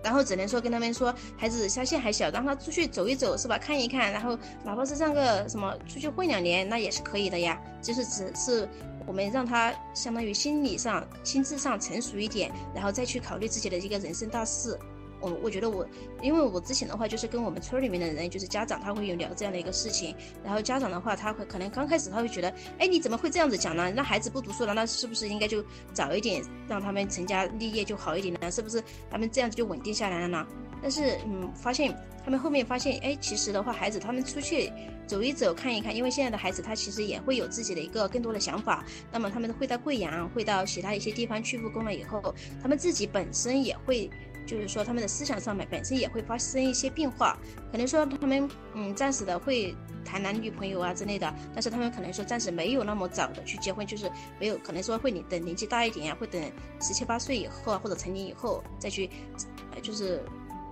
然后只能说跟他们说，孩子相信还小，让他出去走一走是吧？看一看，然后哪怕是上个什么出去混两年，那也是可以的呀。就是只是我们让他相当于心理上、心智上成熟一点，然后再去考虑自己的一个人生大事。我我觉得我，因为我之前的话就是跟我们村里面的人，就是家长，他会有聊这样的一个事情。然后家长的话，他会可能刚开始他会觉得，哎，你怎么会这样子讲呢？那孩子不读书了，那是不是应该就早一点让他们成家立业就好一点呢？是不是他们这样子就稳定下来了呢？但是嗯，发现他们后面发现，哎，其实的话，孩子他们出去走一走看一看，因为现在的孩子他其实也会有自己的一个更多的想法。那么他们会到贵阳，会到其他一些地方去务工了以后，他们自己本身也会。就是说，他们的思想上面本身也会发生一些变化，可能说他们嗯暂时的会谈男女朋友啊之类的，但是他们可能说暂时没有那么早的去结婚，就是没有可能说会你等年纪大一点呀，会等十七八岁以后啊或者成年以后再去，就是。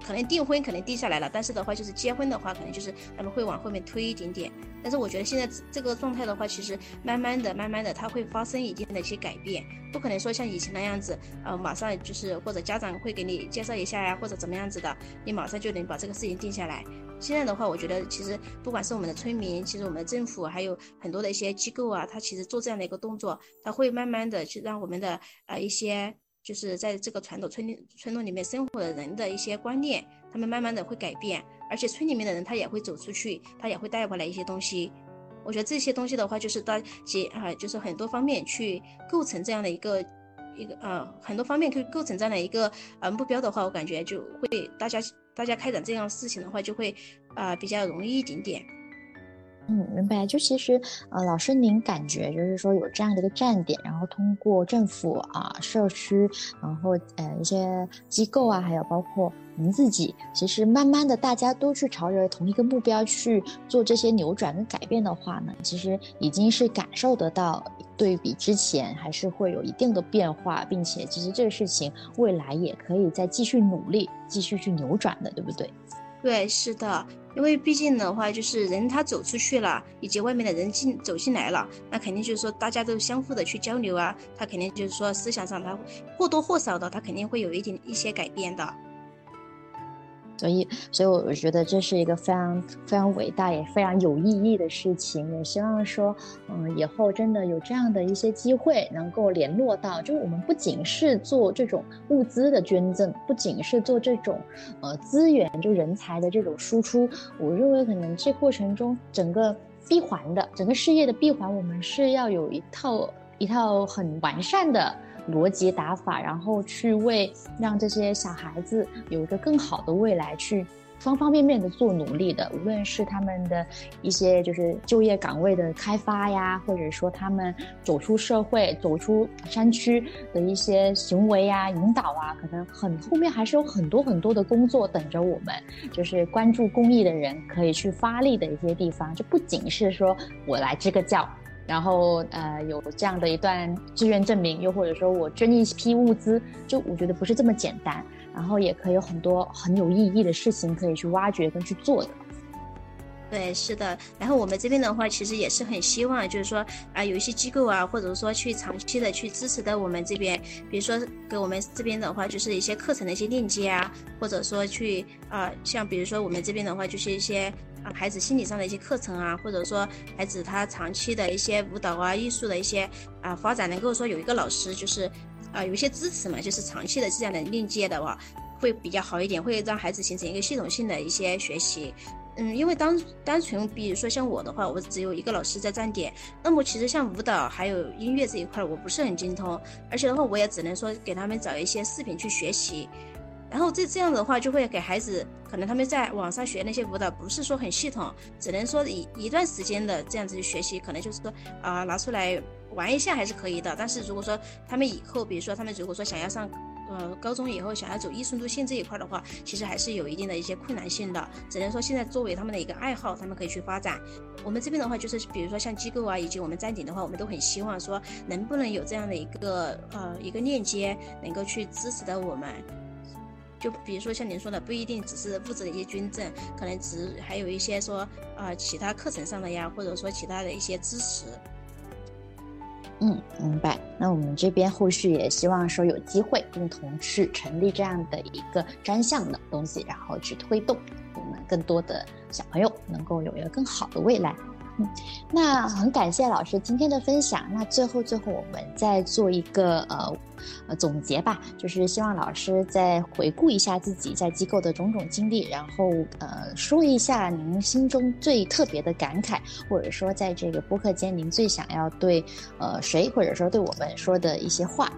可能订婚可能定下来了，但是的话就是结婚的话，可能就是他们会往后面推一点点。但是我觉得现在这个状态的话，其实慢慢的、慢慢的，它会发生一定的一些改变，不可能说像以前那样子，呃，马上就是或者家长会给你介绍一下呀，或者怎么样子的，你马上就能把这个事情定下来。现在的话，我觉得其实不管是我们的村民，其实我们的政府，还有很多的一些机构啊，它其实做这样的一个动作，它会慢慢的去让我们的呃一些。就是在这个传统村村落里面生活的人的一些观念，他们慢慢的会改变，而且村里面的人他也会走出去，他也会带回来一些东西。我觉得这些东西的话，就是大结啊，就是很多方面去构成这样的一个一个呃，很多方面去构成这样的一个呃目标的话，我感觉就会大家大家开展这样事情的话，就会啊比较容易一点点。嗯，明白。就其实，呃，老师，您感觉就是说有这样的一个站点，然后通过政府啊、社区，然后呃一些机构啊，还有包括您自己，其实慢慢的大家都去朝着同一个目标去做这些扭转跟改变的话呢，其实已经是感受得到对比之前还是会有一定的变化，并且其实这个事情未来也可以再继续努力，继续去扭转的，对不对？对，是的。因为毕竟的话，就是人他走出去了，以及外面的人进走进来了，那肯定就是说大家都相互的去交流啊，他肯定就是说思想上他或多或少的他肯定会有一点一些改变的。所以，所以我觉得这是一个非常非常伟大也非常有意义的事情。也希望说，嗯，以后真的有这样的一些机会，能够联络到，就我们不仅是做这种物资的捐赠，不仅是做这种呃资源就人才的这种输出。我认为可能这过程中整个闭环的整个事业的闭环，我们是要有一套一套很完善的。逻辑打法，然后去为让这些小孩子有一个更好的未来，去方方面面的做努力的。无论是他们的一些就是就业岗位的开发呀，或者说他们走出社会、走出山区的一些行为呀、引导啊，可能很后面还是有很多很多的工作等着我们。就是关注公益的人可以去发力的一些地方，就不仅是说我来支个教。然后呃有这样的一段志愿证明，又或者说我捐一批物资，就我觉得不是这么简单。然后也可以有很多很有意义的事情可以去挖掘跟去做的。对，是的。然后我们这边的话，其实也是很希望，就是说啊，有一些机构啊，或者说去长期的去支持到我们这边，比如说给我们这边的话，就是一些课程的一些链接啊，或者说去啊，像比如说我们这边的话，就是一些。啊，孩子心理上的一些课程啊，或者说孩子他长期的一些舞蹈啊、艺术的一些啊发展，能够说有一个老师就是啊有一些支持嘛，就是长期的这样的链接的话，会比较好一点，会让孩子形成一个系统性的一些学习。嗯，因为单单纯比如说像我的话，我只有一个老师在站点，那么其实像舞蹈还有音乐这一块，我不是很精通，而且的话我也只能说给他们找一些视频去学习。然后这这样的话，就会给孩子可能他们在网上学那些舞蹈，不是说很系统，只能说一一段时间的这样子去学习，可能就是说啊拿出来玩一下还是可以的。但是如果说他们以后，比如说他们如果说想要上呃高中以后想要走艺术路线这一块的话，其实还是有一定的一些困难性的。只能说现在作为他们的一个爱好，他们可以去发展。我们这边的话，就是比如说像机构啊，以及我们站点的话，我们都很希望说，能不能有这样的一个呃一个链接，能够去支持到我们。就比如说像您说的，不一定只是物质的一些捐赠，可能只还有一些说啊其他课程上的呀，或者说其他的一些支持。嗯，明白。那我们这边后续也希望说有机会共同去成立这样的一个专项的东西，然后去推动我们更多的小朋友能够有一个更好的未来。嗯，那很感谢老师今天的分享。那最后最后，我们再做一个呃呃总结吧，就是希望老师再回顾一下自己在机构的种种经历，然后呃说一下您心中最特别的感慨，或者说在这个播客间您最想要对呃谁或者说对我们说的一些话。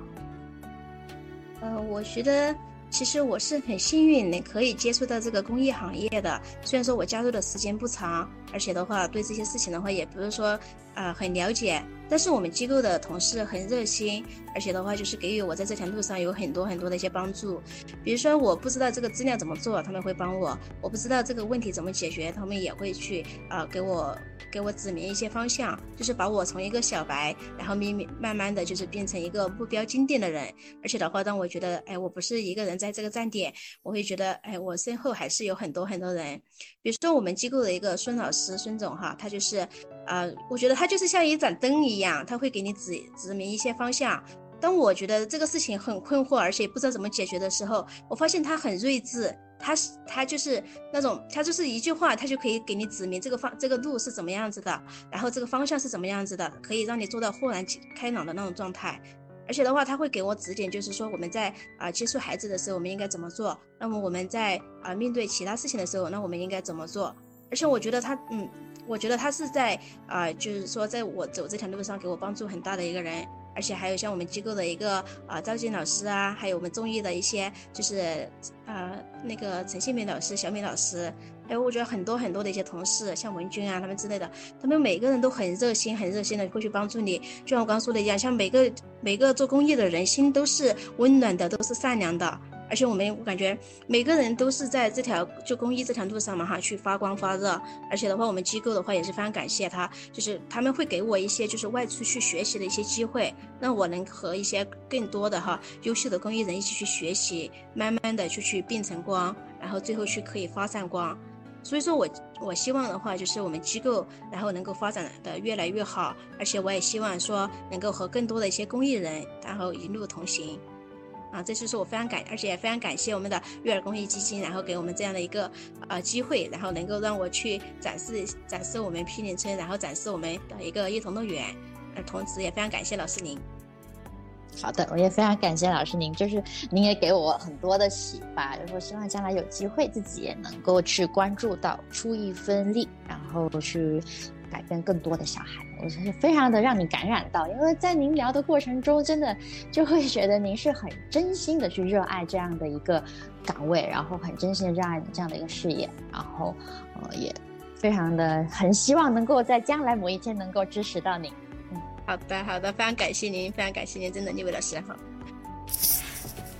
呃，我觉得。其实我是很幸运，能可以接触到这个公益行业的。虽然说我加入的时间不长，而且的话对这些事情的话，也不是说啊很了解。但是我们机构的同事很热心，而且的话就是给予我在这条路上有很多很多的一些帮助。比如说我不知道这个资料怎么做，他们会帮我；我不知道这个问题怎么解决，他们也会去啊给我给我指明一些方向，就是把我从一个小白，然后慢慢慢慢的就是变成一个目标坚定的人。而且的话让我觉得，哎，我不是一个人在这个站点，我会觉得，哎，我身后还是有很多很多人。比如说我们机构的一个孙老师，孙总哈，他就是。啊，我觉得他就是像一盏灯一一样，他会给你指指明一些方向。当我觉得这个事情很困惑，而且不知道怎么解决的时候，我发现他很睿智，他是他就是那种，他就是一句话，他就可以给你指明这个方这个路是怎么样子的，然后这个方向是怎么样子的，可以让你做到豁然开朗的那种状态。而且的话，他会给我指点，就是说我们在啊接触孩子的时候，我们应该怎么做？那么我们在啊面对其他事情的时候，那我们应该怎么做？而且我觉得他，嗯。我觉得他是在啊，就是说，在我走这条路上给我帮助很大的一个人，而且还有像我们机构的一个啊赵静老师啊，还有我们中医的一些就是啊那个陈新梅老师、小米老师，还有我觉得很多很多的一些同事，像文军啊他们之类的，他们每个人都很热心、很热心的会去帮助你。就像我刚说的一样，像每个每个做公益的人心都是温暖的，都是善良的。而且我们我感觉每个人都是在这条就公益这条路上嘛哈，去发光发热。而且的话，我们机构的话也是非常感谢他，就是他们会给我一些就是外出去学习的一些机会，让我能和一些更多的哈优秀的公益人一起去学习，慢慢的就去变成光，然后最后去可以发散光。所以说我我希望的话就是我们机构然后能够发展的越来越好，而且我也希望说能够和更多的一些公益人然后一路同行。啊，这就是我非常感，而且也非常感谢我们的育儿公益基金，然后给我们这样的一个呃机会，然后能够让我去展示展示我们毗邻村，然后展示我们的一个幼童乐园。呃，同时也非常感谢老师您。好的，我也非常感谢老师您，就是您也给我很多的启发，就是希望将来有机会自己也能够去关注到，出一份力，然后去。改变更多的小孩，我觉得非常的让你感染到，因为在您聊的过程中，真的就会觉得您是很真心的去热爱这样的一个岗位，然后很真心的热爱你这样的一个事业，然后呃也非常的很希望能够在将来某一天能够支持到您。嗯，好的好的，非常感谢您，非常感谢您，真的，你为老师好。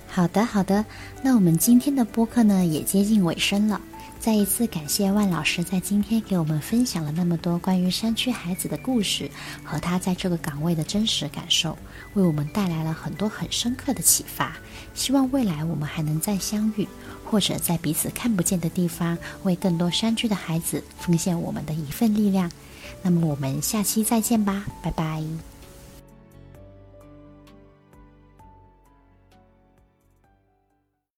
好的好的，那我们今天的播客呢也接近尾声了。再一次感谢万老师在今天给我们分享了那么多关于山区孩子的故事和他在这个岗位的真实感受，为我们带来了很多很深刻的启发。希望未来我们还能再相遇，或者在彼此看不见的地方，为更多山区的孩子奉献我们的一份力量。那么我们下期再见吧，拜拜。